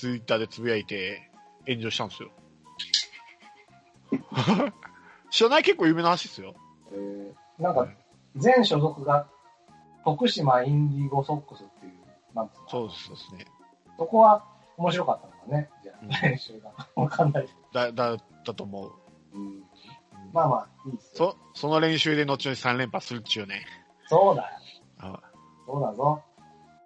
ツイッターでつぶやいて炎上したんですよ。知らない？結構有名な話ですよ。えーなんか、全所属が徳島インディゴソックスっていう、なんつうの？そうですそうですね。そこは面白かったのかね、じゃうんあ、練習が。わかんないけだ、だったと思う。ど。うんまあまあ、いいっすよ。そ、その練習で後々3連覇するっちゅうね。そうだよ。あそうだぞ。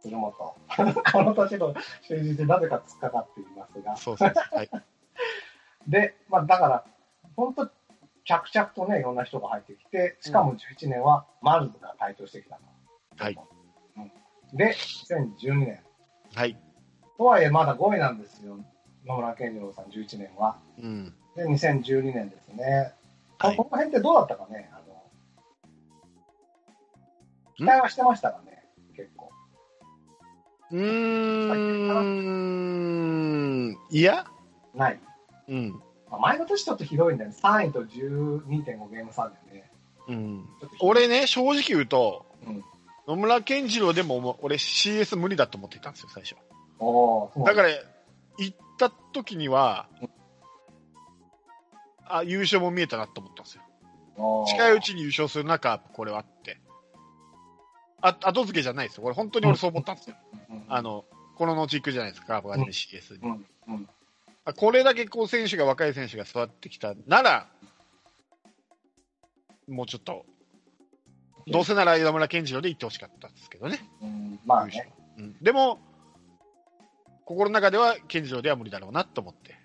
鶴本。この年の習字でなぜか突っかかっていますが。そうそうそう。はい。で、まあだから、本当着々とね、いろんな人が入ってきて、しかも11年はマルズが台頭してきたの。はい。うんで、2012年。はい。とはいえまだ5位なんですよ。野村健次郎さん11年は。うん。で、2012年ですね。はいこの辺ってどうだったかね？あの、期待はしてましたかね？うーん。いや？ない。うん。まあ前の年ちょっとひどいんだよね。3位と12.5ゲーム差だよね。うん。俺ね、正直言うと、うん野村健次郎でも俺 CS 無理だと思っていたんですよ、最初。だから、行った時には、あ、優勝も見えたなと思ったんですよ。近いうちに優勝する中、これはって。あ後付けじゃないですよ。これ本当に俺そう思ったんですよ。うんあの、この後行くじゃないですか、カープが CS に。これだけこう選手が、若い選手が育ってきたなら、もうちょっと、どうせなら岩村健次郎で行ってほしかったんですけどね。うんまあね。うん、でも、心の中では健次郎では無理だろうなと思って。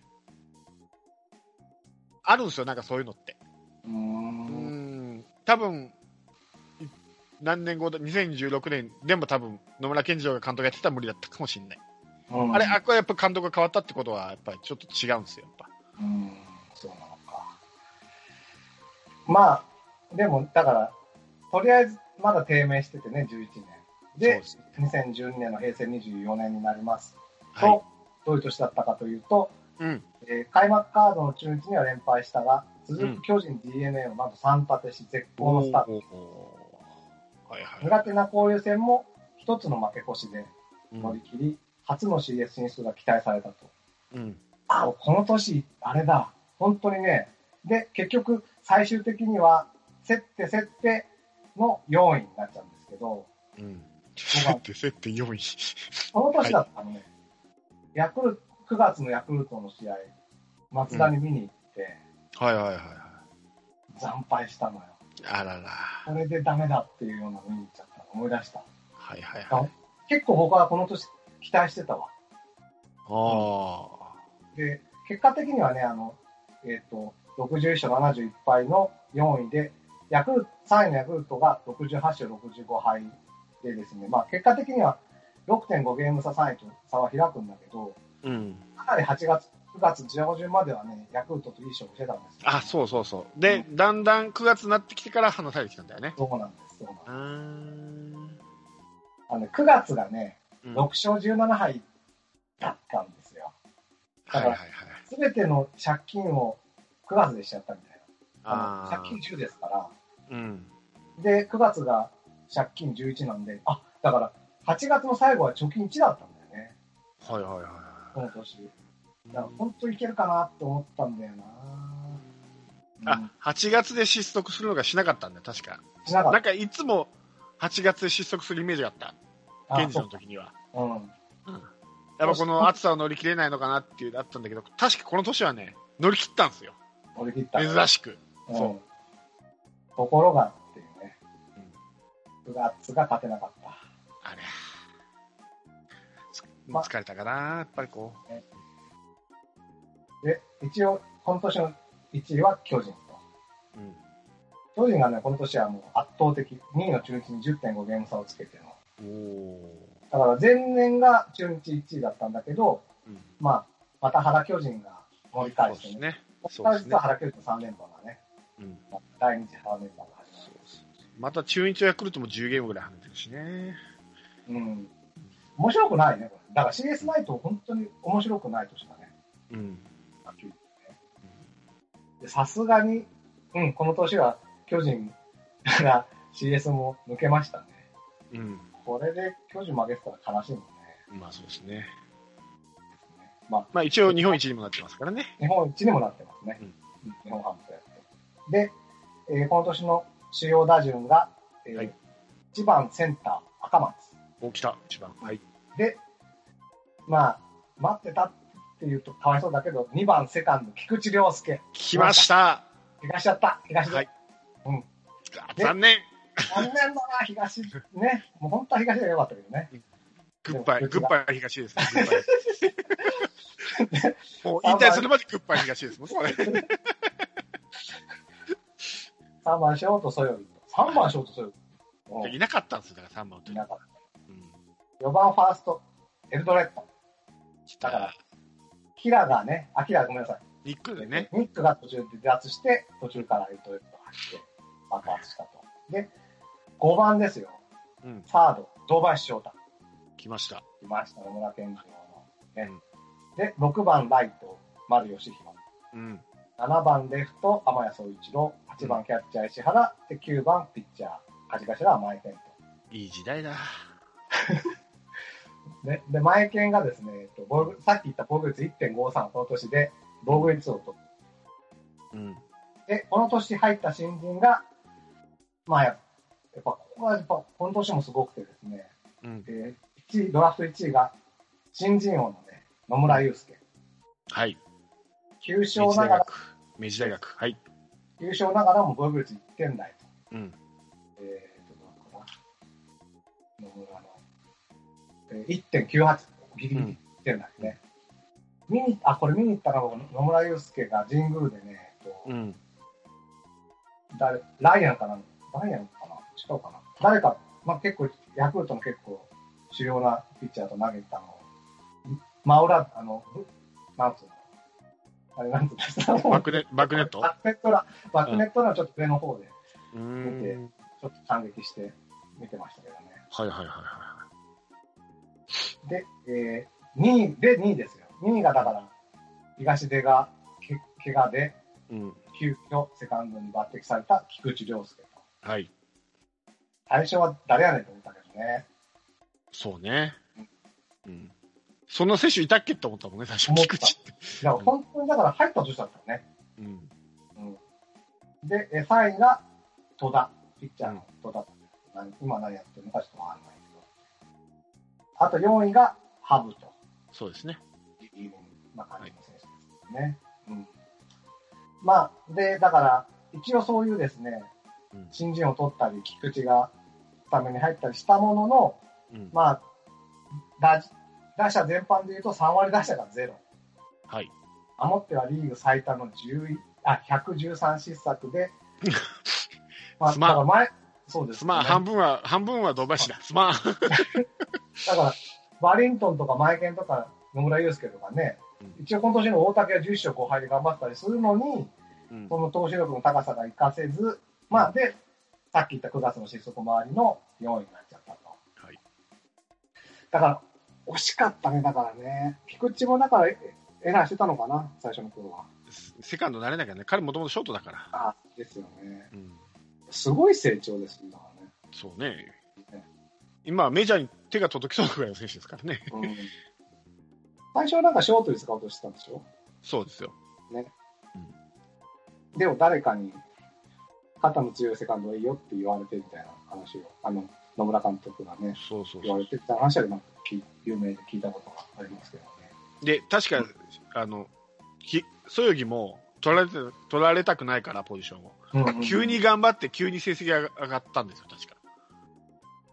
あるんですよ、なんかそういうのって。うんん、多分い何年後だ、2016年でも多分野村健次郎が監督やってたら無理だったかもしれない。うんあれ、あこれやっぱ監督が変わったってことは、やっぱりちょっと違うんですよ、やっぱ。うん、そうなのか。まあ、でも、だから、とりあえず、まだ低迷しててね、11年。で、ですね2012年の平成24年になりますと、はい。どういう年だったかというと、うん。えー開幕カードの中日には連敗したが、続く巨人 DNA をなんと3立てし、絶好のスタート。はいはい。苦手な交流戦も一つの負け越しでうん乗り切り、初の CS 進出が期待されたと。うん。あ、この年、あれだ。本当にね。で、結局、最終的には、競って競っての4位になっちゃうんですけど、うん。競って競って4位。この年だったのね、ヤクル9月のヤクルトの試合、松田に見に行って、はいはいはいはい。惨敗したのよ。あらら。これでダメだっていうような見に行っちゃっ思い出した。はいはいはい。結構僕はこの年期待してたわ。あで、結果的にはね、あの、えっ、と、61勝71敗の4位で、ヤクルト、3位のヤクルトが68勝65敗でですね、まあ結果的には6.5ゲーム差3位と差は開くんだけど、あ。うん。かなり8月、9月上旬まではね、ヤクルトといい勝負してたんですよあ、そうそうそう。で、だんだん9月になってきてから話されてきたんだよね。そうなんです、そうなんです。あのね、9月がね、うん6勝17敗だったんですよ。はいはいはい。すべての借金を9月でしちゃったみたいな。ああの借金10ですから、ーうん。で、9月が借金11なんで、あ、だから、8月の最後は貯金1だったんだよね、はいはいはいこの年。だ。本当いけるかなって思ったんだよな。うんあ、8月で失速するのがしなかったんだよ、確か。しなかっなんかいつも8月で失速するイメージがあった。た。現時あの時には。そううん。うん。やっぱこの暑さを乗り切れないのかなっていうのあったんだけど、確かこの年はね、乗り切ったんですよ。乗り切った。珍しく。うんそところがっていうね。9月が勝てなかった。あれ。疲れたかな、やっぱりこで、一応、この年の1位は巨人と。う。うん。巨人がね、この年はもう圧倒的、2位の中日に10.5ゲーム差をつけての。おだから前年が中日1位だったんだけど、ー。うん。まあ、また原巨人が盛り返してね。ね。実は原巨人の3連覇がね、うん。第2次原連覇が始まそうそうまた中日ヤクルトも10ゲームぐらい離れてるしね。る。うん。面白くないね。だから CS ないと本当に面白くない年だね。うん。はっきり言ってねでさすがに、うん、この年は巨人が CS も抜けましたね。うん。これで巨人負けてたら悲しいもんね。まあそうですね。まあ、まあ一応日本一にもなってますからね。日本一にもなってますね。うんうん日本ハムとやって。で、えーこの年の主要打順が、えーはい1番センター、赤松。お、来た、一番。はい。で、まあ、待ってたっていうとかわいそうだけど、2番セカンド、菊池涼介。来ました。東やった東で。はいうん。あ残念。残念だな、東。ね。もう本当は東が良かったけどね。グッバイ、グッバイ東です もう引退するまでグッバイ東ですもん、これ。3番ショート、ソヨリ。3番ショート、ソヨリ。うんいなかったんですよ、だから3番の時いなかっうんた。4番ファースト、エルドレッド。だから、キラがね、あ、キラごめんなさい。ニックでね。ニックが途中で離脱して、途中からエルドレッドが入って爆発したと。で、5番ですよ。うん、サード、堂林翔太。来ました。来ました、野村謙二郎の。ね。で、6番ライト、丸佳浩。うん。7番レフト、天谷宗一郎。8番キャッチャー、石原。で、9番ピッチャー、梶頭は前健と。いい時代だ。で、で前健がですね、えっと防御さっき言った防御率1.53、この年で防御率を取っうん。て、この年入った新人が、まあや、やっぱ、ここはやっぱ、この年もすごくてですね、うん。えー、1位、ドラフト1位が、新人王のね、野村祐介。はい。9明治勝ながら、大学。明治大学。はい。9勝ながらも防御率1点台と。うん。えーと、どうかな。野村の、えー、1.98、ギリギリ1点台ね。見に、あ、これ見に行ったのが野村祐介が神宮でね、えっとうん。誰、ライアンかな？ライアンかな？違うかな？誰か、まあ、結構、ヤクルトの結構主要なピッチャーと投げたのを、真裏、あの、ぶなんつうの？あれ、なんつうんですかバックネバックネット？バックネットら、バックネットのちょっと上の方で、うーん。ちょっと感激して見てましたけどね。はいはいはいはで、えー、2位、で2位ですよ。2位がだから、東出がけ怪我で。急遽セカンドに抜擢された菊池涼介と。はい。最初は誰やねんと思ったけどね。そうね。うん。そんな選手いたっけって思ったもんね、最初。菊池って。いや、本当にだから入った年だったね。うん。うん。で、え3位が戸田、ピッチャーの戸田。何今何やってるのかちょっとわかんない。あと4位がハブとそうですね。いう、まあ、感じの選手ですね。うん。まあ、で、だから、一応そういうですね、うん。新人を取ったり、菊池がスタメンに入ったりしたものの、うん。まあ、打打者全般で言うと3割打者がゼロ。はい。守ってはリーグ最多の10あ113失策で、まあ、だから前、そうです、すまん、半分は、半分は堂林だ。すまん。だから、バリントンとかマイケンとか野村祐介とかね、うん一応今年の大竹は11勝5敗で頑張ったりするのに、うんその投手力の高さが活かせず、まあ、で、さっき言った9月の失速周りの4位になっちゃったと。はい。だから、惜しかったね、だからね。菊池もだから、えエラーしてたのかな、最初の頃は。セカンドなれなきゃね。彼もともとショートだから。あですよね。うん。すごい成長ですね。そうね。今、メジャーに手が届きそうなぐらいの選手ですからね。うん、最初はなんかショートに使おうとしてたんでしょ？そうですよ。でも誰かに肩の強いセカンドがいいよって言われてみたいな話を、あの、野村監督がね、そうそう言われてみた話はなんか聞有名で聞いたことがありますけどね。で、確か、あの、きそよぎも取られて、取られたくないから、ポジションを。うんうん急に頑張って、急に成績が上がったんですよ、確か。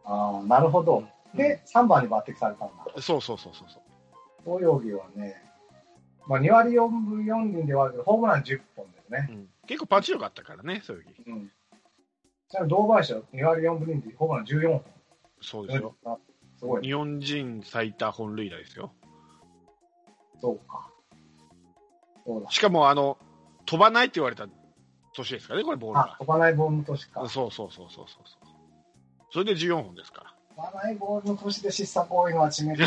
ああ、なるほど。で、3番に抜擢されたんだ。そうそうそうそうそう。東洋儀はね、まあ、2割4分4厘ではホームラン10本ですね。うん、結構パンチ力あったからね、そよぎ。うん。ちなみに堂林は2割4分2厘でホームラン14本。そうですよ。すごい。日本人最多本塁打ですよ。そうか。そうだ。しかも、あの、飛ばないって言われた年ですからね、これ、ボールあが、。飛ばないボールの年か。そうそうそうそうそうそう。それで14本ですから。飛ばないボールの年で失策多いのは致命的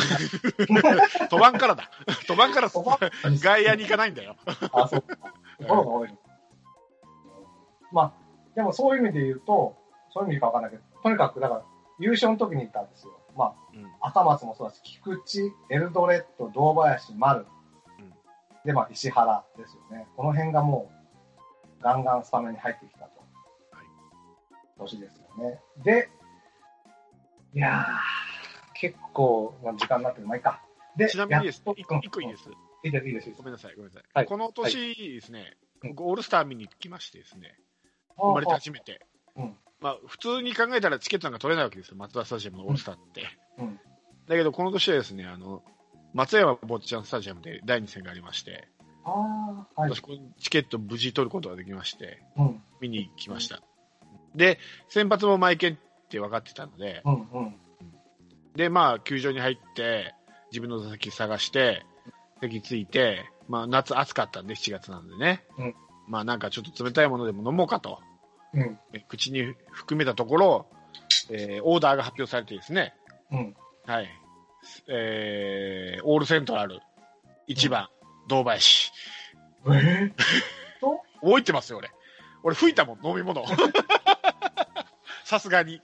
だ。飛ばんからだ。飛ばんから外野に行かないんだよ。あ、そうか。ところが多いの。まあ、でもそういう意味で言うと、そういう意味かわかんないけど、とにかく、だから、優勝の時に行ったんですよ。まうんあ、赤松もそうだし、菊池、エルドレッド、堂林、丸、で、まあ、石原ですよね。この辺がもう、ガンガンスタメンに入ってきたと。はい。年ですよね。で、いやー、結構な時間になってるまあいいか。で、ちなみにですやっと一個いいで。す。うんいいです、いいです、いいですご。めんなさい、ごめんなさい。はいこの年ですね、うん僕オールスター見に来ましてですね、生まれて初めて。うんまあ、普通に考えたらチケットなんか取れないわけですよ、松田スタジアムのオールスターって。うんだけど、この年はですね、あの、松山坊ちゃんスタジアムで第2戦がありまして、ああ、はい私、。チケット無事取ることができまして、うん、見に来ました。で、先発もマイケンって分かってたので、うん、うん。で、まあ、球場に入って、自分の座席探して、席ついて、まあ、夏暑かったんで、7月なんでね。うんまあ、なんかちょっと冷たいものでも飲もうかと、うん、え口に含めたところ、えーオーダーが発表されてですね、うん。はい。えー、オールセントラル、1番、堂林。えー、覚えてますよ、俺。俺吹いたもん、飲み物。さすがに。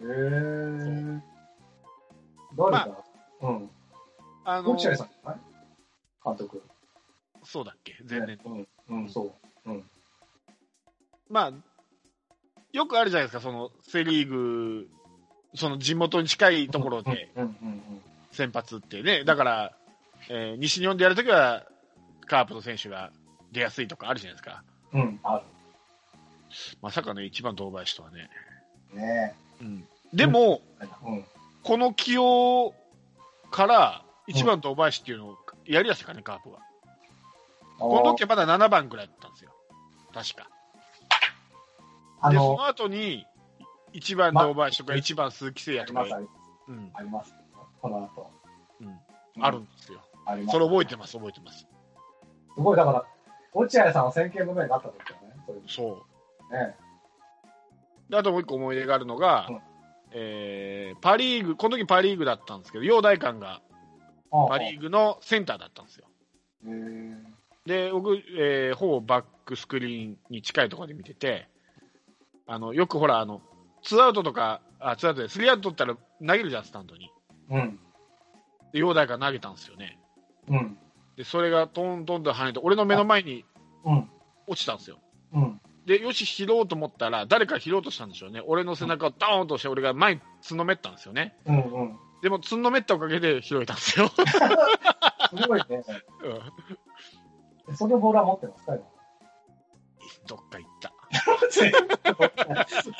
えー、誰だ、うん。あの落合さん監督。そうだっけ？前年。うん、うん、そう。うん。まあ、よくあるじゃないですか、そのセ・リーグ、その地元に近いところでうん、うん、先発ってね、だから、えー西日本でやるときは、カープの選手が出やすいとかあるじゃないですか、うん。うん、あまさかね、一番堂林とはね。る。ねうん、でも、え。うん。この起用から、一番堂林っていうのをやりだしたかね、カープは。この時はまだ7番ぐらいだったんですよ、確か。で、そあの、の後に、1番堂林とか1番鈴木誠也とかあります、、ありうんあります。この後。うん、あるんですよ。あります。それ覚えてます、覚えてます。すごい、だから、落合さんは先見の目があったんですよね。そうそう。ね。であともう一個思い出があるのが、うんえーパ・リーグ、この時パ・リーグだったんですけど、陽大館があパ・リーグのセンターだったんですよ。へーで、僕、えーほぼバックスクリーンに近いところで見てて、あの、よくほら、あの、ツーアウトとか、あ、ツーアウトで、スリーアウト取ったら投げるじゃん、スタンドに。うん。で、陽大館投げたんですよね。うん。で、それがトントンと跳ねて、俺の目の前にうん。落ちたんですよ。うん。で、よし、拾おうと思ったら、誰か拾おうとしたんでしょうね。俺の背中をドーンとして、俺が前につんのめったんですよね。うん。うん。でも、つんのめったおかげで拾えたんですよ。すごいね。うんそのボールは持ってますか今どっか行った。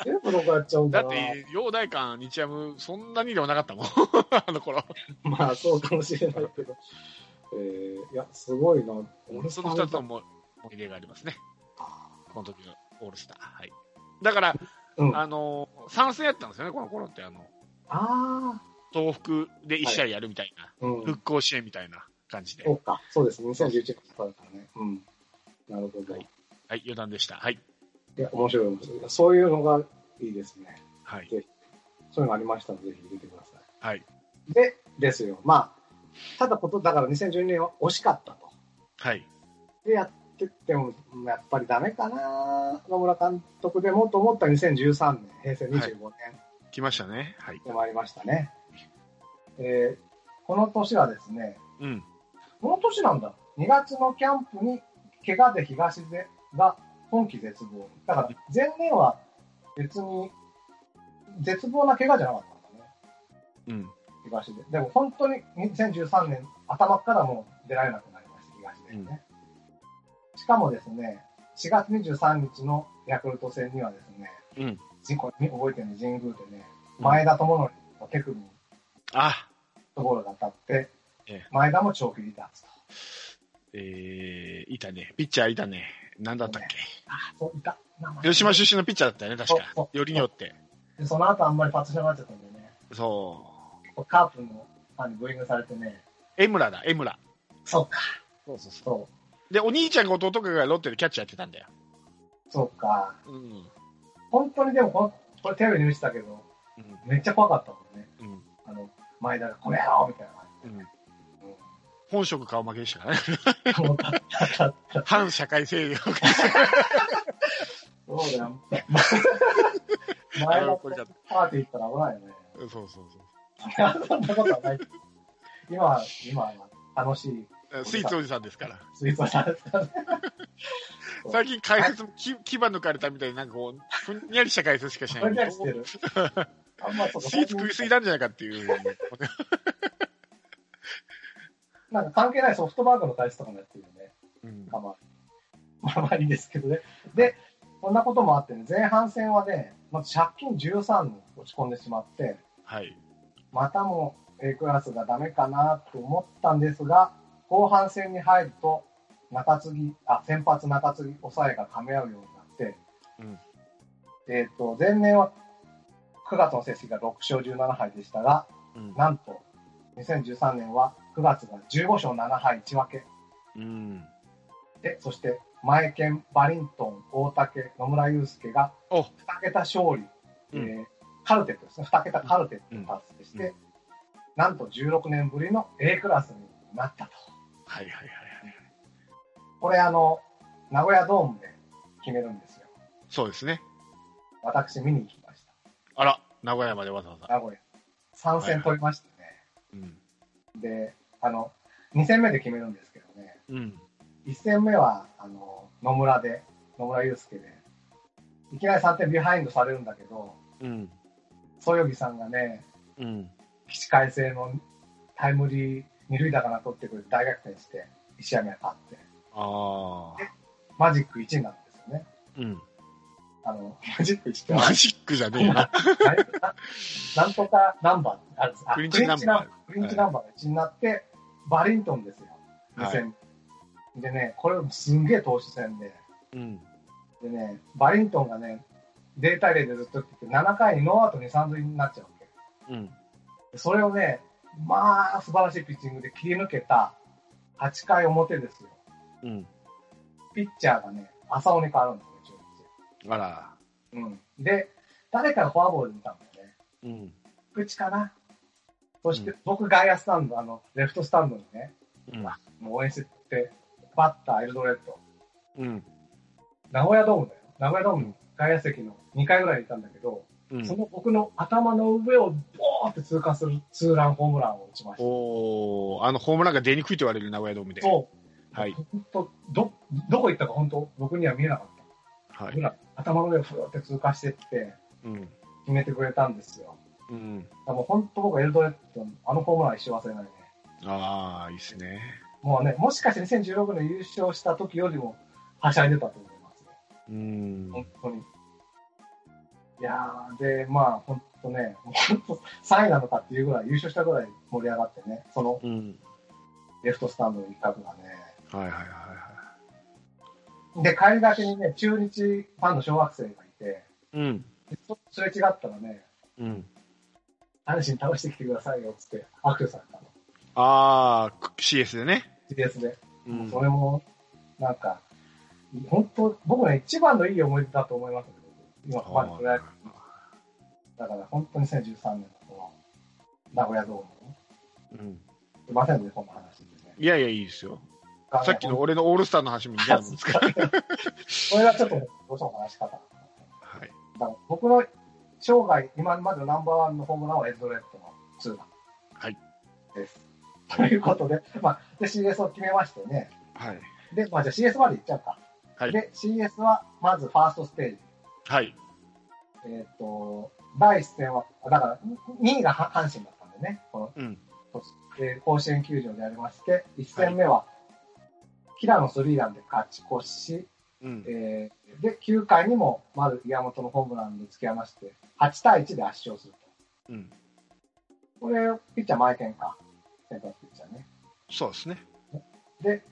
全部どこやっちゃうんだな。だって、陽大館、日ハム、そんなにでもなかったもん。あの頃。まあ、そうかもしれないけど。えー、いや、すごいな。その二つの思い出がありますね。この時のオールスター。はい。だから、うん。ああのー、参戦やったんですよね、この頃って。あの、あ東北で一試合やるみたいな、ー、うん。復興支援みたいな感じで。そうか、そうです。2011年からだからね。うん。なるほど。はいいはい、余談でした。はい。や、面白い面白い。そういうのがいいですね。はい。そういうのありましたので、ぜひ入れてくださはい。い。で、ですよ。まあ、ただこと、だから2012年は惜しかったと。はい。で、やってっても、やっぱりダメかな野村監督でもと思った2013年、平成25年来ましたね。はい。でもありましたね。えーこの年はですね、うん。この年なんだ。2月のキャンプに、怪我で東出が今季絶望。だから、前年は別に、絶望な怪我じゃなかったんだね。うん。東出。でも本当に2013年頭からもう出られなくなりました、東出ね。しかもですね、4月23日のヤクルト戦にはですね、うん。事故に覚えてるね、神宮でね、前田智則の手首にあ、ところが当たって、ええ前田も長期離脱と。えー、いたね。ピッチャーいたね。なんだったっけ？あ、そう、いた。広島出身のピッチャーだったよね、確かよりによって。で、その後あんまりパッとしなくなっちゃったんでね、そカープのファンにブーイングされてね、う。江村だ、江村。そうか、そうそうそそう、う。で、お兄ちゃんが弟がロッテでキャッチャーやってたんだよ。そうか。うん。本当にでもこの、これテレビで見てたけど、うん。めっちゃ怖かったもんね。うん。あの、前田が、これやろうみたいなうん。本職顔負けでしたからね。反社会勢力。そうだよ。前田とこれだパーティー行ったら危ないよね。そうそうそう。そんなことはない。今は、今は楽しい。スイーツおじさんですから。スイーツおじさんですからね。最近解説もき牙抜かれたみたいになんかこう、ふんにゃりした解説しかしない。ぼんやりしてる。あんまそうスイーツ食いすぎなんじゃないかっていう。なんか関係ないソフトバンクの解説とかもやってるよね。うんたまに。まあまあいいですけどね。で、こんなこともあってね、前半戦はね、まず借金13に落ち込んでしまって、はい。またも A クラスがダメかなと思ったんですが、後半戦に入ると、中継ぎ、あ、先発中継ぎ、抑えが噛み合うようになって、うんえっ、と、前年は9月の成績が6勝17敗でしたが、うん。なんと、2013年は9月が15勝7敗1分け。うん。で、そして、前剣、バリントン、大竹、野村祐介がお2桁勝利、うんえーカルテットですね、2桁カルテットを達成して、うんなんと16年ぶりの A クラスになったと。はいはいはいはい。これ、あの、名古屋ドームで決めるんですよ。そうですね。私、見に行きました。あら、名古屋までわざわざ。名古屋。3戦取りましてね。うん。で、あの、2戦目で決めるんですけどね、うん。1戦目は、あの、野村で、野村祐輔で、いきなり3点ビハインドされるんだけど、うん。そよぎさんがね、うん。起死回生のタイムリー二塁打かな取ってくれて大逆転して、石山が勝って、ああ。マジック1になるんですよね。うん。あの、マジック1ってマジックじゃねえな。な なんとかナンバーあるんですあクリンチナンバークリンチナンバーが1になって、バリントンですよ。はい2戦。でね、これすんげえ投手戦で、うん。でね、バリントンがね、0対0でずっと来てて、7回にノーアウト2、3塁になっちゃうわけ。うん。でそれをね、まあ、素晴らしいピッチングで切り抜けた8回表ですよ。うん。ピッチャーがね、浅尾に変わるんですよ、中あら。日。うん。で、誰かがフォアボールで見たんだよね。うん。口かな。そして、うん僕外野スタンド、あの、レフトスタンドにね、うん。もう応援してって、バッター、エルドレッド。うん。名古屋ドームだよ。名古屋ドームの外野席の2階ぐらいにいたんだけど、うんその僕の頭の上をボーって通過するツーランホームランを打ちました。おー、あの、ホームランが出にくいと言われる名古屋ドームで。そう。はい。本当ど、どこ行ったか本当、僕には見えなかった。はい。頭の上をふーって通過してって、うん。決めてくれたんですよ。うん。もう本当僕はエルドレッドのあのホームラン一生忘れないね。ああ、いいっすね。もうね、もしかして2016年優勝した時よりもはしゃいでたと思いますね。うん。本当に。いやー、で、まあ本当ね、本当3位なのかっていうぐらい、優勝したぐらい盛り上がってね、そのうん。レフトスタンドの一角がね。はいはいはいはで、帰りがけにね、中日ファンの小学生がいて、い。うん。すれ違ったらね、うん。阪神倒してきてくださいよっつって握手されたの。ああ、CS でね。GS で。うんそれも、なんか、本当、僕ね、一番のいい思い出だと思いますね。今、までプロ野球だから、本当に2013年の名古屋ドームうん。すいませんね、こんな話でね。いやいや、いいですよ。さっきの俺のオールスターの話も似たもんですから。これはちょっと、どうしても話し方。だかはい。ら僕の生涯、今までのナンバーワンのホームランはエッドレッドのツーラン。はい。です。ということで、まあ、で CS を決めましてね。はい。で、まあ、じゃあ CS までいっちゃうか。はい。で、CS は、まずファーストステージ。はい。えっ、と、第一戦は、だから、2位がは阪神だったんでね、この、うん。えー甲子園球場でありまして、1戦目は、平野スリーランで勝ち越し、うん。えーで、9回にも丸岩本のホームランで突き放して、8対1で圧勝すると。うん。これ、ピッチャー前剣か。先発ピッチャーね。そうですね。で、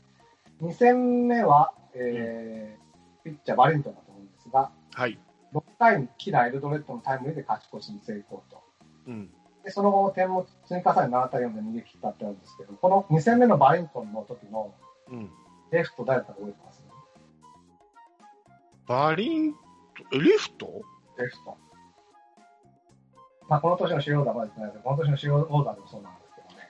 2戦目は、えーピッチャーバリントンだと思うんですが、はい。6回にキラ、エルドレッドのタイムリーで勝ち越しに成功と。うん。で、その後も点も積み重ね7対4で逃げ切ったってあるんですけど、この2戦目のバリントンの時のうん。レフト誰か覚えてます？バリント、えリフト？レフト。まあ、この年の主要オーダーまでないですけど、この年の主要オーダーでもそうなんですけどね。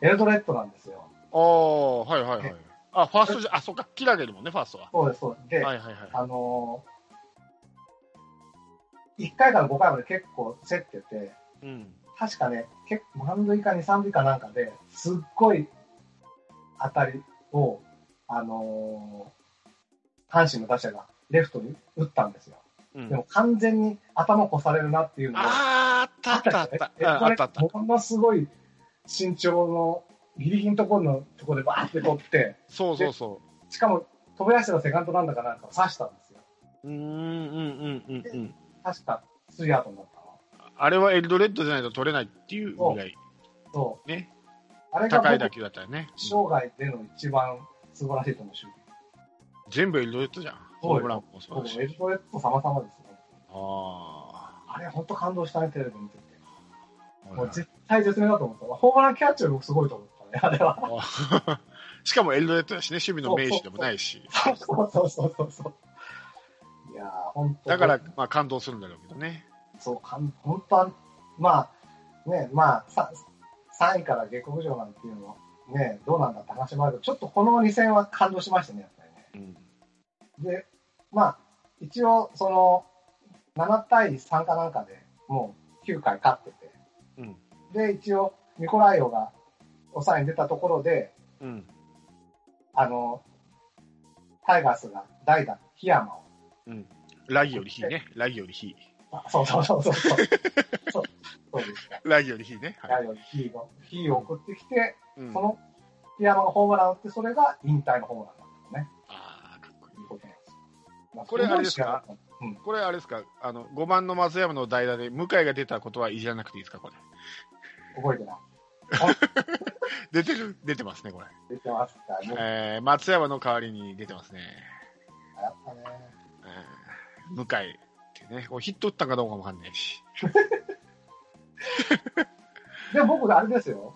エルドレッドなんですよ。ああ、はいはいはい。あ、ファーストじゃ、あ、そっか、キラゲルもんね、ファーストは。そうです、そうです。で、はいはいはい。あのー、1回から5回まで結構競ってて、うん。確かね、結構満塁か2、3塁かなんかで、すっごい当たりを、あのー阪神の打者がレフトに打ったんですよ。うんでも完全に頭越されるなっていうのがあーあったあったあったえああったあったこれものすごい身長のギリギリのところのところでバーって取って、そうそうそしかも飛び出してのセカンドランナーかなんかを刺したんですよ。ううんうんうんうんうん確かスリーアウトになったの。あれはエルドレッドじゃないと取れないっていうぐらいそねう。あれが高い捕球だったよね、生涯での一番素晴らしいと思う。全部エルドレッドじゃんホームランもそう僕だしエルドレッド様々ですね。ああれ本当感動したね、テレビ見てて。あもう絶対絶命だと思った。ホームランキャッチャーもすごいと思ったね、あれは。あ しかもエルドレッドだしね守備の名手でもないしそうそうそうそうそう。いやー、本当だから、まあ、感動するんだろうけどねそう、本当は、まあ、ね、まあ、さ3位から下克上なんていうのは、ね、どうなんだって話もあるけど、ちょっとこの2戦は感動しましたね、やっぱりね。うんで、まあ、一応、その、7対3かなんかでもう9回勝ってて、うんで、一応、ミコライオが抑えに出たところで、うん。あの、タイガースが代打、檜山を、ラギよりヒね。ラギよりヒあそうそうそうそうそう。そう。ラギよりヒね、はい。代打、ヒーを、ヒーを送ってきて、うん。その檜山がホームランを打って、それが引退のホームランだったね。あーかっこいい。ことなんです。よ。まあこれあれですか？うん。これあれですか？あの5番の松山の代打で向井が出たことはいじらなくていいですか？これ。覚えてない。出てる出てますねこれ、出てますかね。えー、松山の代わりに出てますね、やっぱね。えー、向井ってねこれヒット打ったかどうかもわかんないし でも僕、あれですよ。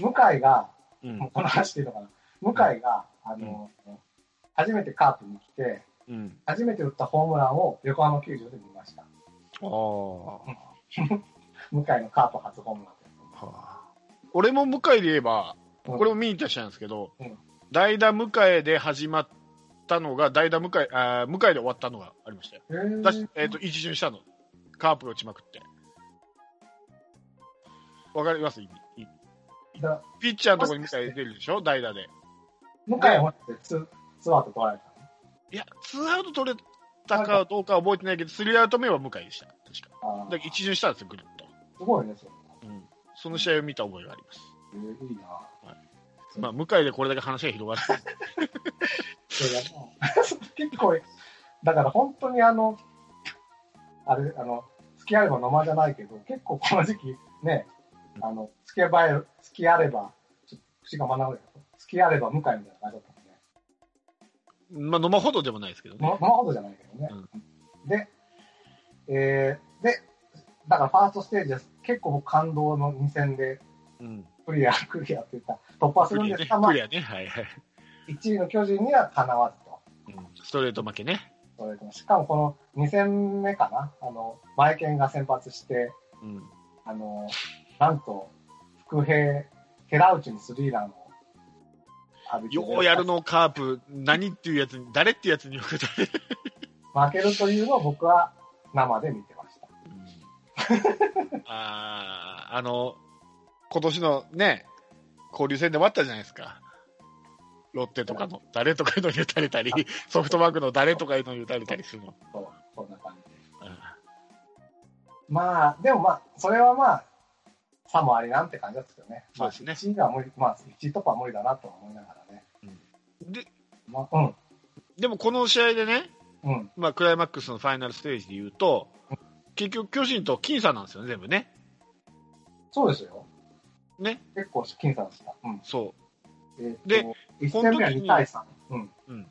向井が、うんもうこの話していいのかな。向井が、あの、初めてカープに来て、うん初めて打ったホームランを横浜球場で見ました。ああ 向井のカープ初ホームランです。はあ俺も向井で言えば、うんこれも見に行った人なんですけど、うん代打向井で始まったのが、代打向井、あー向井で終わったのがありましたよ。えっ、と、一巡したの。カープが打ちまくって。わかります？ピッチャーのところに向井出るでしょ？代打で。向井はってツツーアウト取られたのいや、ツーアウト取れたかどうかは覚えてないけど、スリーアウト目は向井でした。確か。だから一巡したんですよ、ぐるっと。すごいね、それ。うん。その試合を見た覚えがあります。えーいいなまあ、向井でこれだけ話が広がって、いや結構、だから本当にあの、あれ、あの、付き合えば飲まじゃないけど、結構この時期ね、あの、付き合えば、付き合えば、ちょっと口が学ぶよ。付き合えば向井みたいな感じだったもんね。まあ、飲まほどでもないですけどね。ま、まほどじゃないけどね。で、えー、で、だからファーストステージは結構僕感動の2戦でうん。クリア、クリアって言ったら突破す。るんですが、まあね。はいはい。1位の巨人にはかなわずと。うんストレート負けね。それとしかもこの2戦目かな、あの、マイケンが先発して、うん。あの、なんと、福平、寺内にスリーランをようやるのカープ、何っていうやつに、誰っていうやつによくたれ 負けるというのを僕は生で見てました。あーあの、今年のね、交流戦でもあったじゃないですか。ロッテとかの誰とかのに打たれたり、ソフトバンクの誰とかのに打たれたりするの。そう、そんな感じで。うんまあ、でもまあ、それはまあ、差もありなんて感じですけどね。そうですねまあ、1位は無理、まあ、1位突破は無理だなとは思いながらね。で、まあ、うん、でもこの試合でね、うん。まあ、クライマックスのファイナルステージで言うと、結局巨人と僅差なんですよね、全部ね。そうですよ。ね。結構僅差でした。うん。そえーとで、1戦目は2対3。うん。う。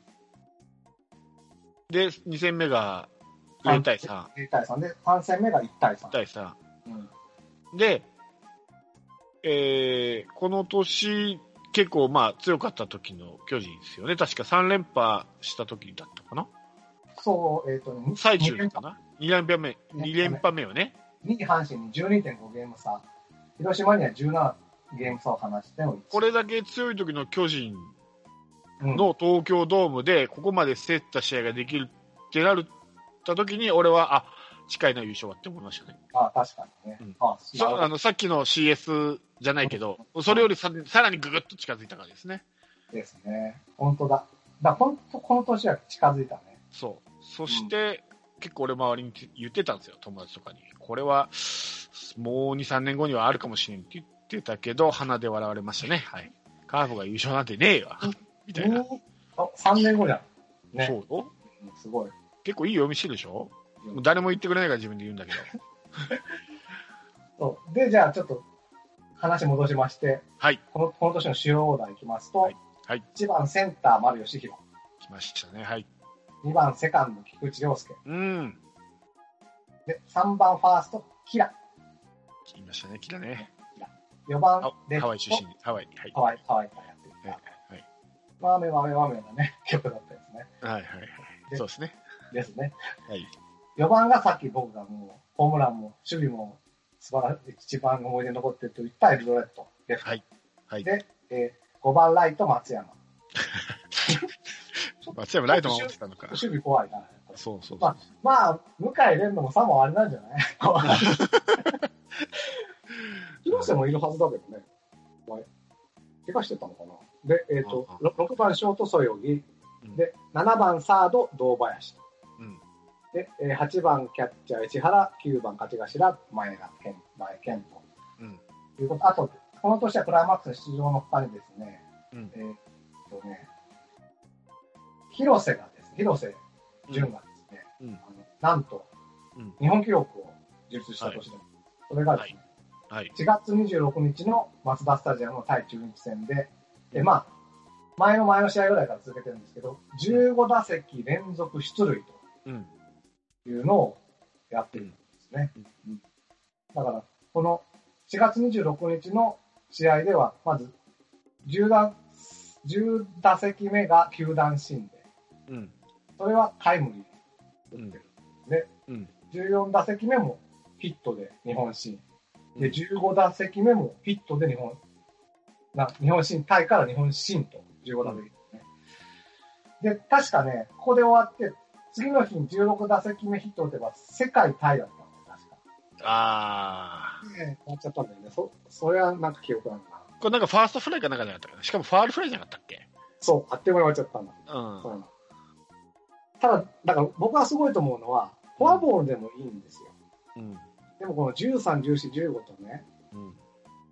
で、2戦目が0対3。0対3で、3戦目が1対3。対3。うん。で、えーこの年、結構まあ強かった時の巨人ですよね。確か3連覇した時だったかなそう、えっ、と、に最中かな ?2 連覇目、2連覇目をね。2位阪神に12.5ゲーム差。広島には17ゲーム差を離しての1これだけ強い時の巨人うんの東京ドームでここまで競った試合ができるってなるった時に、俺は、あ、近いな優勝はって思いましたね。あ確かにね。うんああのさっきの CS じゃないけど、それよりささらにぐぐっと近づいたからですね。ですね。本当だ。だ本当この年は近づいたね。そう。そして、結構俺周りに言ってたんですよ、友達とかに。これは、もう2、3年後にはあるかもしれんって言ってたけど、鼻で笑われましたね。はい。カーフが優勝なんてねえよ。みたいな。にあ3年後じゃん。ね。そうすごい。結構いい読みしてるでしょ誰も言ってくれないから自分で言うんだけど。そうで、じゃあちょっと話戻しまして、はい。このこの年の主要オーダーいきますと、はいはい1番センター丸義弘、来ましたね。はい。2番セカンド菊池涼介、うん。で3番ファーストキラ、来ましたね。来たね。4番あレハワイ出身。ハワイ。はい。ハワイ、ハワイからやっていはいた。はい。ワーメワーメね、曲だったですね。はいはいはい。でそうですね。ですね。はい。4番がさっき僕がもう、ホームランも守備も素晴らしい、一番思い出に残っていると言ったエルドレッド。はい。はい。で、えー、5番ライト松山。松山ライト守ってたのか。守備怖いな。そうそうそう。ままあ、向井蓮のもさもあれなんじゃない？広瀬もいるはずだけどね。お前怪我してたのかな？で、えっ、とああ、6番ショート、そよぎうん。で、7番サード、堂林。うん。で、えー8番キャッチャー、市原、9番勝ち頭、前田健、前健と。うん。いうこと。あと、この年はクライマックス出場の他にですね、うんえーっとね、広瀬がですね、広瀬淳がですね、うん。あのなんと、うん。日本記録を樹立した年で、それがですね、はい。4月26日のマツダスタジアムの対中日戦で、で、まあ、前の前の試合ぐらいから続けてるんですけど、15打席連続出塁うん。というのをやってるんですね。うん。うん。だから、この4月26日の試合では、まず10打 ,10 打席目が球団新で、うん。それはタイムリーうん打ってる。で、うん。14打席目もヒットで日本新。で、うん15打席目もヒットで日本、な日本新、タイから日本新と15打席ですね。で、確かね、ここで終わって、次の日に16打席目ヒットを打てば世界タイだったの、確か。ああ。ね終わっちゃったんだよね。そ、それはなんか記憶あるな。これなんかファーストフライかなんかじゃなかったかな。しかもファールフライじゃなかったっけ？そう、あっという間に終わっちゃったんだ。うん。そうなのただ、だから僕がすごいと思うのは、フォアボールでもいいんですよ。うん。でもこの13、14、15とね、うん。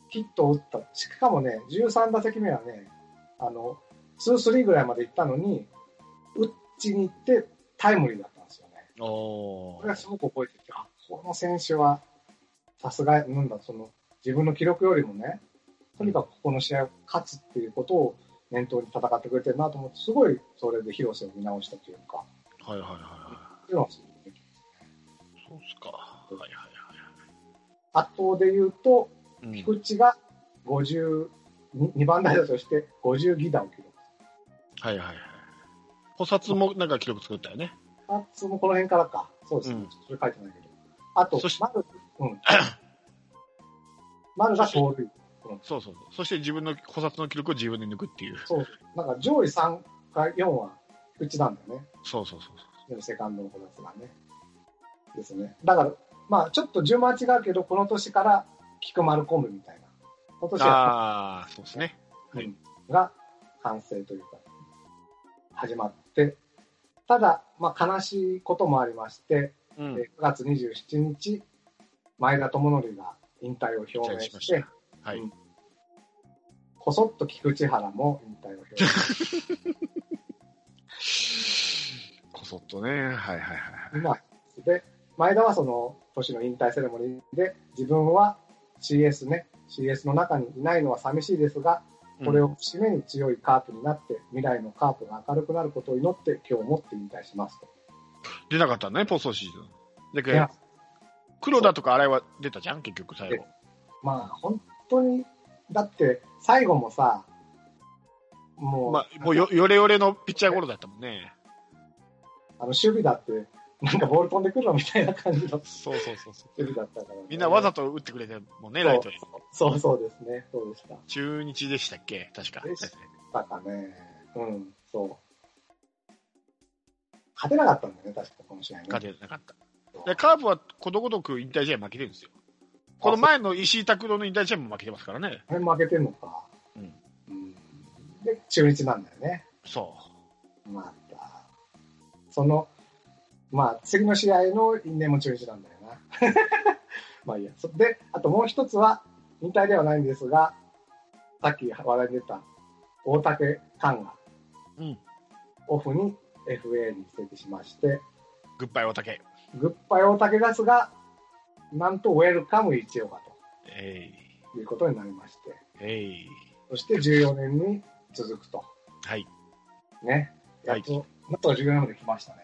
ヒットを打った。しかもね、13打席目はね、あの、2、3ぐらいまで行ったのに、打ちに行ってタイムリーだったんですよね。おこれがすごく覚えてて、あ、この選手は、さすが、なんだ、その、自分の記録よりもね、とにかくここの試合を勝つっていうことを念頭に戦ってくれてるなと思って、すごいそれで広瀬を見直したというか、はいはいはいそうっすか。はいはいはあとで言うと。菊池が50、2番台だとして50ギダを記録。はいはいはい。補殺もなんか記録作ったよね。あそのこの辺からか。そうですね。うんそれ書いてないけど。あと丸、うん。丸が盗塁。そうそうそう。そして自分の補殺の記録を自分で抜くっていう。そう。なんか上位3か4は菊池なんだよね。そうそうそうでもセカンドの補殺がね。ですね。だから、まあちょっと順番は違うけど、この年から菊丸コンビみたいな。今年そう。は、ああ、そうですね。はいうんが完成というか、始まって、ただ、まあ悲しいこともありまして、うん。えー9月27日、前田智則が引退を表明し、引退しはい。うんこそっと菊池原も引退を表明こ そっとね。はいはいはいはい。まあで、前田はその年の引退セレモニーで、自分は CS ね、CS の中にいないのは寂しいですが、これを節目に強いカープになって、未来のカープが明るくなることを祈って、今日もって引退しますと。出なかったね、ポストシーズン。だけど、黒田とか新井は出たじゃん、結局最後。まあ、本当に、だって、最後もさ、もう、まあ、もうよ、よれよれのピッチャーゴロだったもんね。あの守備だって、なんかボール飛んでくるのみたいな感じの守そうそうそうそう。備だったから、みんなわざと打ってくれてもんね、ライトに。そうそうですね、そうでした。中日でしたっけ？確か。でしたかね。うん、そう。勝てなかったんだよね、確かこの試合ね。勝てなかった。でカープはことごとく引退試合負けてるんですよ。この前の石井拓郎の引退試合も負けてますからね。あれ負けてんのか。うんうん。で、中日なんだよね。そまた。その、まあ、次の試合の因縁も中日なんだよな。まあいいや。そで、あともう一つは、引退ではないんですが、さっき話題に出た、大竹寛が、う。うん。オフに FA に移籍しまして、グッバイ大竹。グッバイ大竹ガスが、なんとウェルカム一岡えということになりまして、い。えい。そして14年に続くと。はい。ね。やっと、なんとか14年まで来ましたね。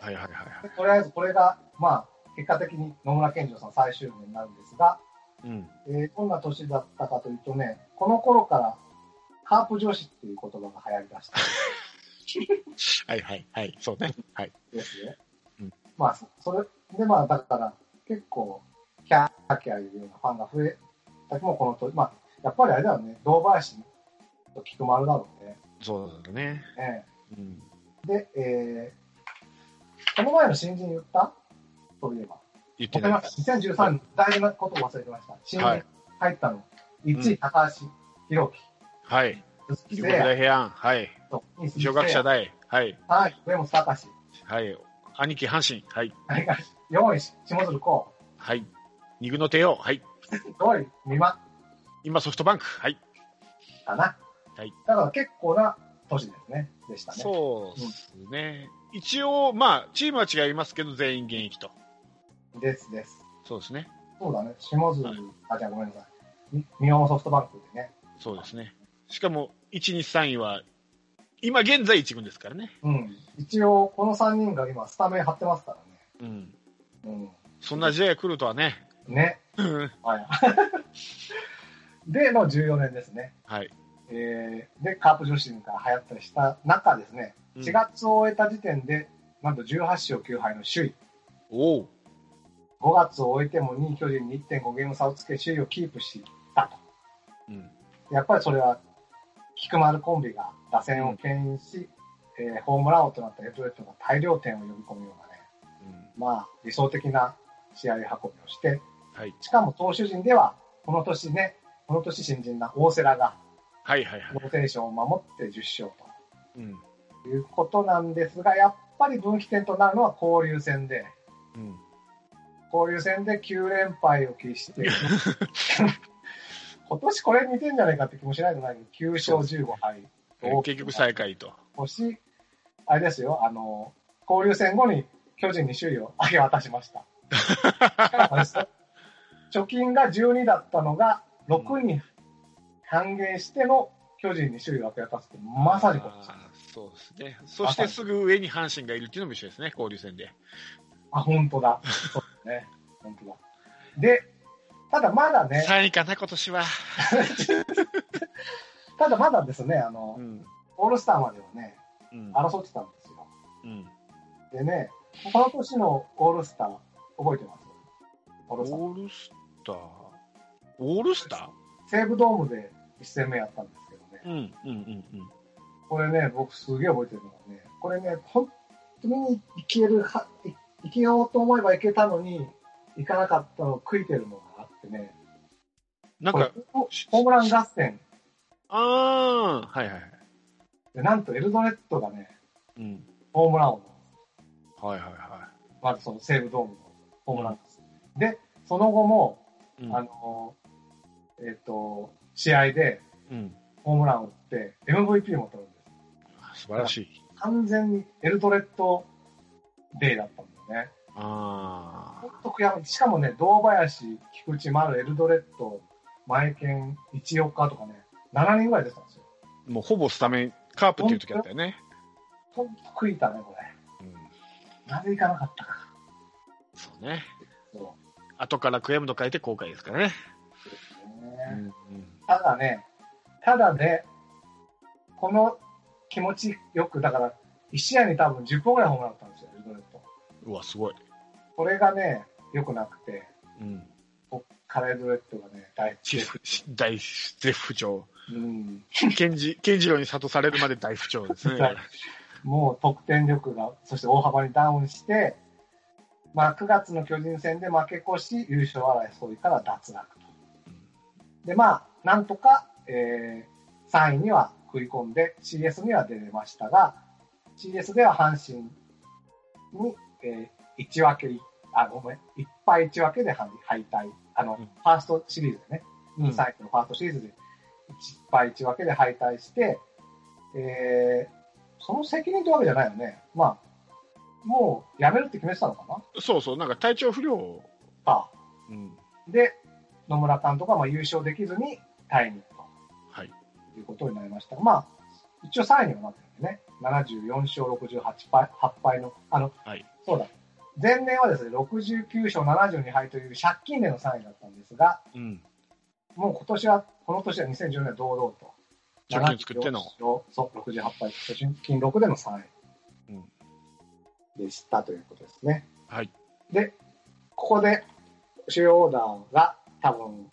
はいはいはいはい。とりあえずこれが、まあ、結果的に野村健二さん最終年になるんですが、うん。えーどんな年だったかというとね、この頃からカープ女子っていう言葉が流行りだしたはいはいはい。そうね。はい。んですね。うんまあ、そそれでまあ、だから結構、キャーキャーいうようなファンが増えた時もこの年、まあ、やっぱりあれだよね、堂林と菊丸だろうね。そうだね。ねうん。で、えー、この前の新人言った？そういえば。言ってない。2013年、大事なことを忘れてました。新人はい入ったの。1位、高橋宏はい。樹。鈴木龍誠也谷大平安。はい。と、2位、鈴木小学者。大。はい。はい、上本隆。はい。兄貴阪神。はい。はい、4位、下鶴光。はい。二軍の帝王。はい。5位、美馬今ソフトバンク。はい。かな。はい。だから結構な年ですね。でしたね。そうですね。一応、まあ、チームは違いますけど、全員現役と。ですです。そうですね。そうだね。下鶴、はいあ、じゃあごめんなさい。み美馬もソフトバンクでね。そうですね。しかも、1、2、3位は、今現在1軍ですからね。うん。一応、この3人が今、スタメン張ってますからね。うん。うん。そんな時代が来るとはね。ね。う んはい。での14年ですね。はい。えー、で、カープ女子が流行ったりした中ですね、うん4月を終えた時点で、なんと18勝9敗の首位。おお。5月を終えても2位巨人に1.5ゲーム差をつけ首位をキープしたと。うん。やっぱりそれは、菊丸コンビが打線を牽引し、えーホームラン王となったエドレットが大量点を呼び込むようなね、うん。まあ理想的な試合運びをして、はい。しかも投手陣では、この年ね、この年新人な大瀬良がはいはいはい。ローテーションを守って10勝と。うん。いうことなんですが、やっぱり分岐点となるのは交流戦で、うん。交流戦で9連敗を喫して、今年これ似てんじゃないかって気もしないでもないけど、9勝15敗。結局最下位と。星、あれですよ、あの、交流戦後に巨人に首位を明け渡しました。貯金が12だったのが6に半減しての巨人に首位を明け渡すって、まさにこっそうですね。そしてすぐ上に阪神がいるっていうのも一緒ですね、交流戦で。あ、本当だ。そうですね。本当だ。で、ただまだね、3位かな、今年は。ただまだですね、あの、うん。オールスターまではね、うん。争ってたんですよ。うん。でね、この年のオールスター、覚えてます？オールスター。オールスター？オールスタ西武ドームで1戦目やったんですけどね、ーうん、うん、うん、うん。これね、僕すげえ覚えてるのがね、これね、本当にいけるは、いいけようと思えばいけたのに、いかなかったのを悔いてるのがあってね、なんかホホームラン合戦あー、はいはいはい。で、なんとエルドレッドがね、うん。ホームラン王はいはいはまずその西武ドームのホームランです。で、その後も、い。うんあの、えっ、と、試合でうん。ホームランを打って MVP も取るんです。素晴らしい。完全にエルドレッドデーだったんだよね。あほんと悔やみしかもね、堂林、菊池、丸、エルドレッド、前剣、一岡とかね、7人ぐらい出てたんですよ。ー。もうほぼスタメン、カープっていう時あったよね。ほんと悔いたね、これ。うん。なぜいかなかったか。そうね。そ後から悔やむと書いて後悔ですからね。う。ん。うんただね、ただね、この気持ちよく、だから、1試合に多分10本ぐらいホームラン打ったんですよ、エルドレッド。うわ、すごい。これがね、良くなくて、うん。こっからエルドレッドがね、大大絶不調。うん。ケンジ、ケンジロウに諭されるまで大不調ですね。はいもう得点力が、そして大幅にダウンして、まあ、9月の巨人戦で負け越し、優勝争いから脱落と。で、まあ、なんとか、えー、3位には食い込んで CS には出れましたが、CS では阪神に、えー、1分け、あ、ごめん、いっぱい1分けで敗退。あの、うんファーストシリーズでね、うん2位サイクのファーストシリーズで、いっぱい1分けで敗退して、えー、その責任ってわけじゃないよね。まあ、もう辞めるって決めてたのかなそうそう、なんか体調不良。あうん。で、野村監督はまあ優勝できずに退任はい。ということになりましたが、まあ、一応3位にはなってるんでね、74勝68敗 ,8 敗の、あの、はいそうだ、前年はですね、69勝72敗という借金での3位だったんですが、うん。もう今年は、この年は2014年は堂々と。貯金作っての？74勝そう、68敗、貯金6での3位うんでしたということですね。はい。で、ここで、主要オーダーが多分、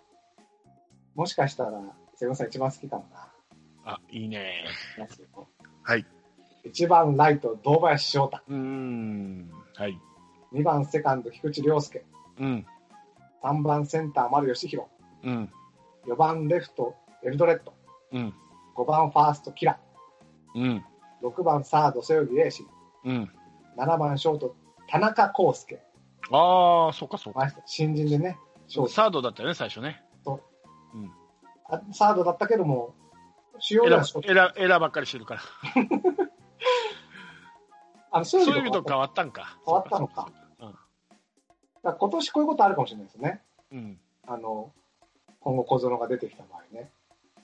もしかしたら、セブンさん一番好きかもな。あ、いいね。はい。一番ライト、堂林翔太。うーん。はい。二番セカンド、菊池涼介。うん。三番センター、丸佳浩。うん。四番レフト、エルドレッド。うん。五番ファースト、キラ。うん。六番サード、背泳ぎレーシン。うん。七番ショート、田中広輔。ああ、そっかそっか。新人でね、サードだったよね、最初ね。あサードだったけども、主要なエラエラーばっかりしてるから。あのそうそういう意味と変わったんか。変わったのかそうそうだから今年こういうことあるかもしれないですね。そううん。あの、今後小園が出てきた場合ね。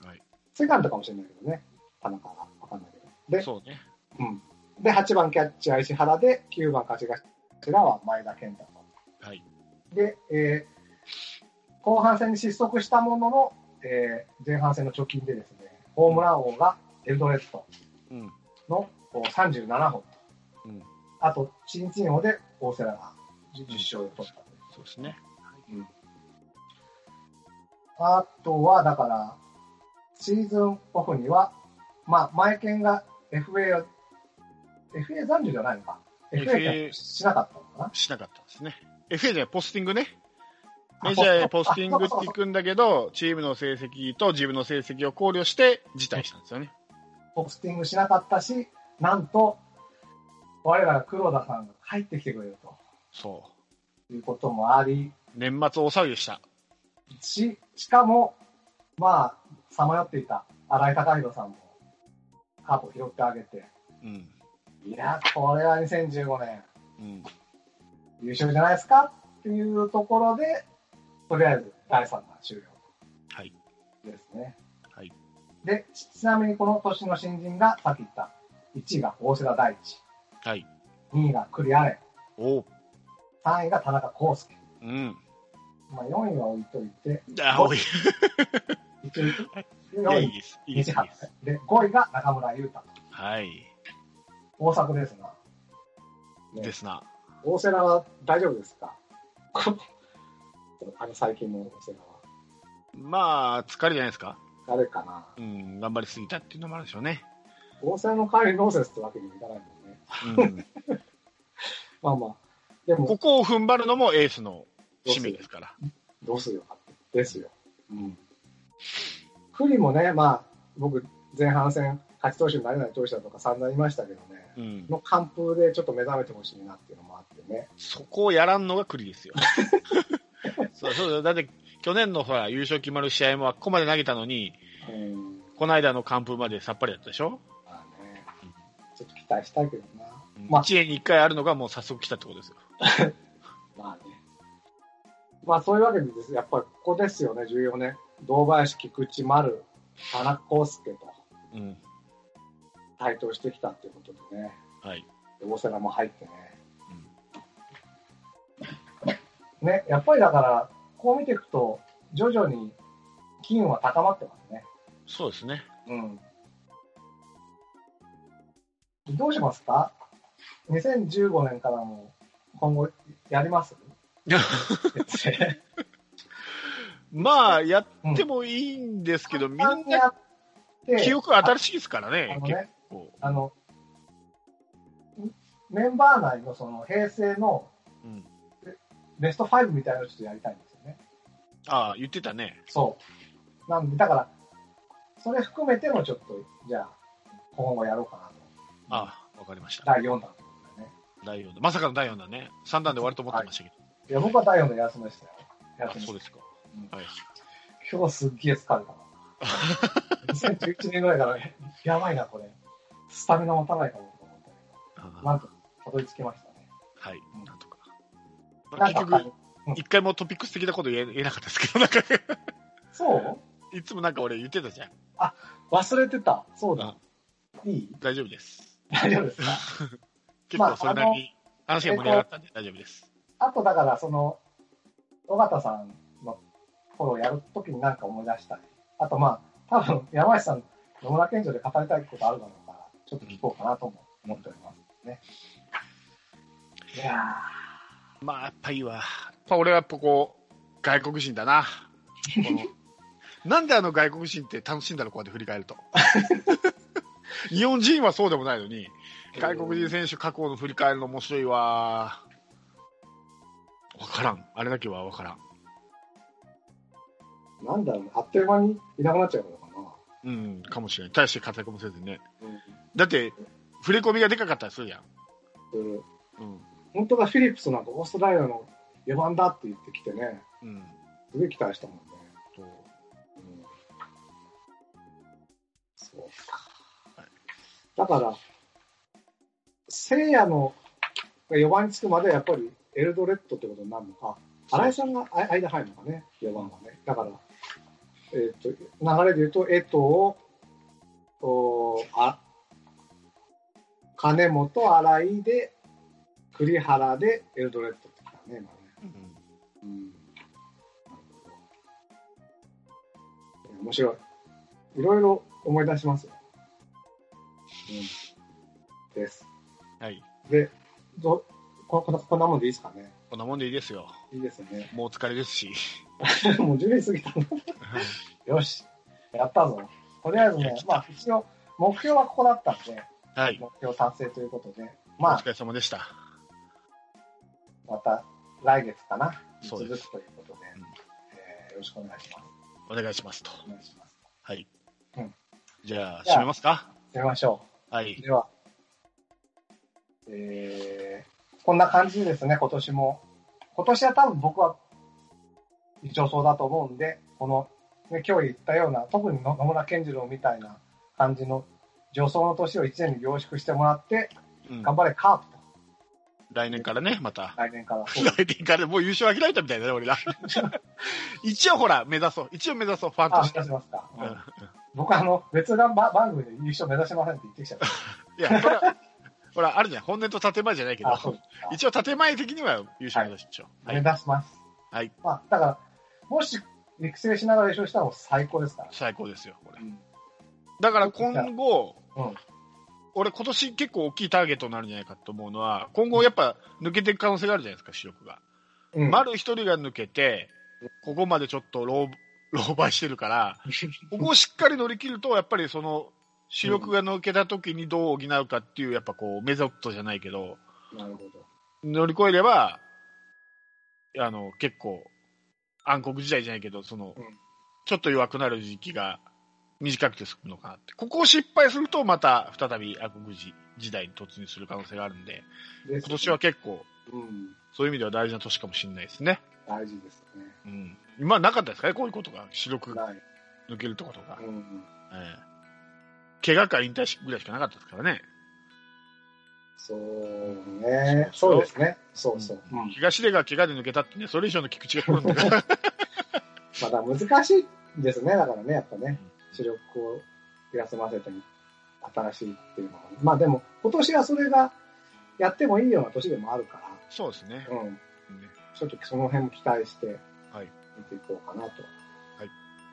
はい。セカンドかもしれないけどね。田中が。わかんないけど。で、そうね。うん。で、8番キャッチャー石原で、9番勝ち頭は前田健太と。はい。で、えー後半戦に失速したものの、えー前半戦の貯金でですね、ホームラン王がエルドレッドうん。のお37本。うん。あと、新人王で大瀬良が 10, 勝を取ったう。そうですね。あとは、だから、シーズンオフには、まあ、前剣が FA、FA 残留じゃないのか。FA FA しなかったのかなしなかったですね。FA でポスティングね。あメジャーへポスティングっていくんだけど、チームの成績と自分の成績を考慮して辞退したんですよね。ポスティングしなかったし、なんと、我らが黒田さんが帰ってきてくれるそということもあり、う。年末大騒ぎでした。し、しかも、まあ、さまよっていた新井貴弘さんも、カープを拾ってあげて、うん。いや、これは2015年、うん。優勝じゃないですか？っていうところで、とりあえず第3弾終了はい。ですね。はい。で、ちちなみにこの年の新人が、さっき言った、1位が大瀬良大地、はい。2位が栗アレン、おう。3位が田中康介、うん。まあ、4位は置いといて、あ、おい。一応いや、4位、西原です。で、5位が中村優太と、はい。大阪ですが、ねですな。大瀬良は大丈夫ですか？あの最近の大瀬良は。まあ、疲れじゃないですか？誰かなうん。頑張りすぎたっていうのもあるでしょうね。大瀬良の代わりにノーセンスってわけにもいかないもんね。うん。まあまあ。でも、ここを踏ん張るのもエースの使命ですから。どうするよ。ですよ。うん。栗もね、まあ、僕、前半戦、勝ち投手になれない投手だとか散々言いましたけどね、うん。の完封でちょっと目覚めてほしいなっていうのもあってね。そこをやらんのが栗ですよ。そうそうだ。だって、去年のほら、優勝決まる試合もあっこまで投げたのに、うん。この間の完封までさっぱりだったでしょ、まあね、ちょっと期待したいけどな。うん、まあ1年に1回あるのがもう早速来たってことですよ。まあね。まあそういうわけでです、やっぱりここですよね、重要ね。堂林、菊池、丸、田中康介とうん。台頭してきたっていうことでね。はい。で大瀬良も入ってね。ね、やっぱりだから、こう見ていくと、徐々に機運は高まってますね。そうですね。うん。どうしますか ?2015 年からも今後やります？まあ、やってもいいんですけど、みんなやって記憶新しいですからあね、結のね、構。あの、メンバー内のその平成のうん。ベスト5みたいなのをちょっとやりたいんですよね。ああ、言ってたね。そう。なんで、だから、それ含めてのちょっと、じゃあ、今後やろうかなと。ああ、わかりました。第4弾ということでね。第4弾。まさかの第4弾ね。3弾で終わると思ってましたけど。いや、僕は第4弾休みでしたよ。あ休みそうですか。うんはい。今日すっげえ疲れたな。2011年ぐらいから、やばいな、これ。スタミナ持たないかもと思ったけど、ああなんと、たどり着きましたね。はい。うん。まあ、結局、一回もトピックス的なこと言えなかったですけど、なんか、そう？いつもなんか俺言ってたじゃん。忘れてた。そうだあ。いい？大丈夫です。大丈夫ですか？結構それなりに話が盛り上がったんで大丈夫です。あとだから、その、尾形さんのフォローやるときになんか思い出したり、あとまあ、多分山下さん、野村健二で語りたいことあるだろうから、ちょっと聞こうかなとも思っておりますね。いやまあ、やっぱいいわ。やっぱ俺はやっぱこう、外国人だな。なんであの外国人って楽しいんだろう、こうやって振り返ると。日本人はそうでもないのに、外国人選手過去の振り返るの面白いわ。わからん。あれだけはわからん。ーなんだろうね、あっという間にいなくなっちゃうのかな。うん、かもしれない。大して活躍もせずにね。うんだって、振り込みがでかかったりするやん。うんうん。本当だ、フィリップスなんかオーストラリアの4番だって言ってきてね、うん。すげえ期待したもんね。そううん、そうか。だから、聖夜の4番につくまではやっぱりエルドレッドってことになるのか、新井さんがあ間入るのかね、4番はね。だから、えっ、と、流れで言うと、江藤、おあ金本、新井で、栗原でエルドレッドってきたね。うんうん面白い。いろいろ思い出しますよ。うん、です。はい。で、どこここんなもんでいいですかね？こんなもんでいいですよ。いいですね。もうお疲れですし。もう10時過ぎたの？よし。やったぞ。とりあえずね、まあ一応、目標はここだったんで、はい。目標達成ということで、おまあ疲、れ様でした。また来月かな。続くということで、うんえーよろしくお願いします。お願いしますと。お願いします。はい。うんじゃあ、締めますか？やりましょう。はい。では、えー、こんな感じでですね、今年も。今年は多分僕は一応そうだと思うんで、この、ね、今日言ったような、特に野野村健次郎みたいな感じの助走の年を一年に凝縮してもらって、うん頑張れカープと、来年からね、また。来年から。来年からもう優勝諦めたみたいだね、俺ら。一応ほら、目指そう。一応目指そう、ファンあ、として。目指しますか。うんうん僕はあの、別番番組で優勝目指しませんって言ってきちゃった。いや、ほら、ほら、あるじゃん。本音と建前じゃないけど一応建前的には優勝目指しましょう。は目い。指します。はい。まあ、だから、もし育成しながら優勝したらもう最高ですから。最高ですよ、これう。んだから今後、うん俺今年結構大きいターゲットになるんじゃないかと思うのは、今後やっぱ抜けていく可能性があるじゃないですか、主力が。うん丸一人が抜けて、ここまでちょっと老老媒してるから、ここをしっかり乗り切ると、やっぱりその主力が抜けた時にどう補うかっていう、やっぱこう、メソッドじゃないけど、なるほど。乗り越えれば、あの、結構、暗黒時代じゃないけど、その、うんちょっと弱くなる時期が短くて済むのかなって。ここを失敗すると、また再び暗黒時時代に突入する可能性があるんで、今今年は、結構、うん、そういう意味では大事な年かもしれないですね。大事ですね。うん。今なかったですかね、こういうことが。主力。抜けるとことか。うん、ええ怪我か引退しぐらいしかなかったですからね。そうね。そそううですね。そうそう。うん東出が怪我で抜けたってね、それ以上の菊池が来るんだから。まだ難しいですね。だからね、やっぱね、主力を休ませて新しいっていうのは。まあでも、今年はそれがやってもいいような年でもあるから、そうですね。うん。ねちょっとその辺も期待してはい。見ていこうかなとはい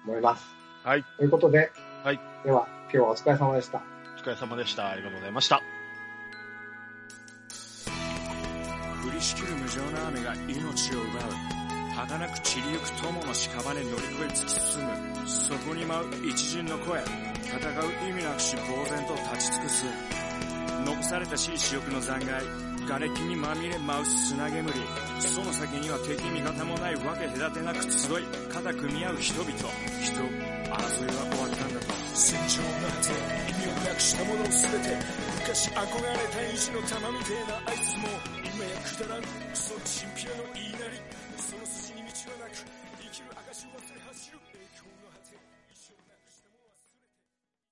思います。はい。ということで、はい。では、今日はお疲れ様でした。お疲れ様でした。ありがとうございました。降りしきる無情な雨が命を奪う儚く散りゆく友の屍乗り越え突き進む。そこに舞う一陣の声戦う意味なくし呆然と立ち尽くす。残されたしい死翼の残骸瓦礫にまみれ舞う砂煙。その先には敵味方もないわけ隔てなく集い肩組み合う人々。人争いは終わったんだと。戦場の果て意味をなくしたもの全て昔憧れた意地の玉みてえなあいつも今やくだらん。クソチンピラの言い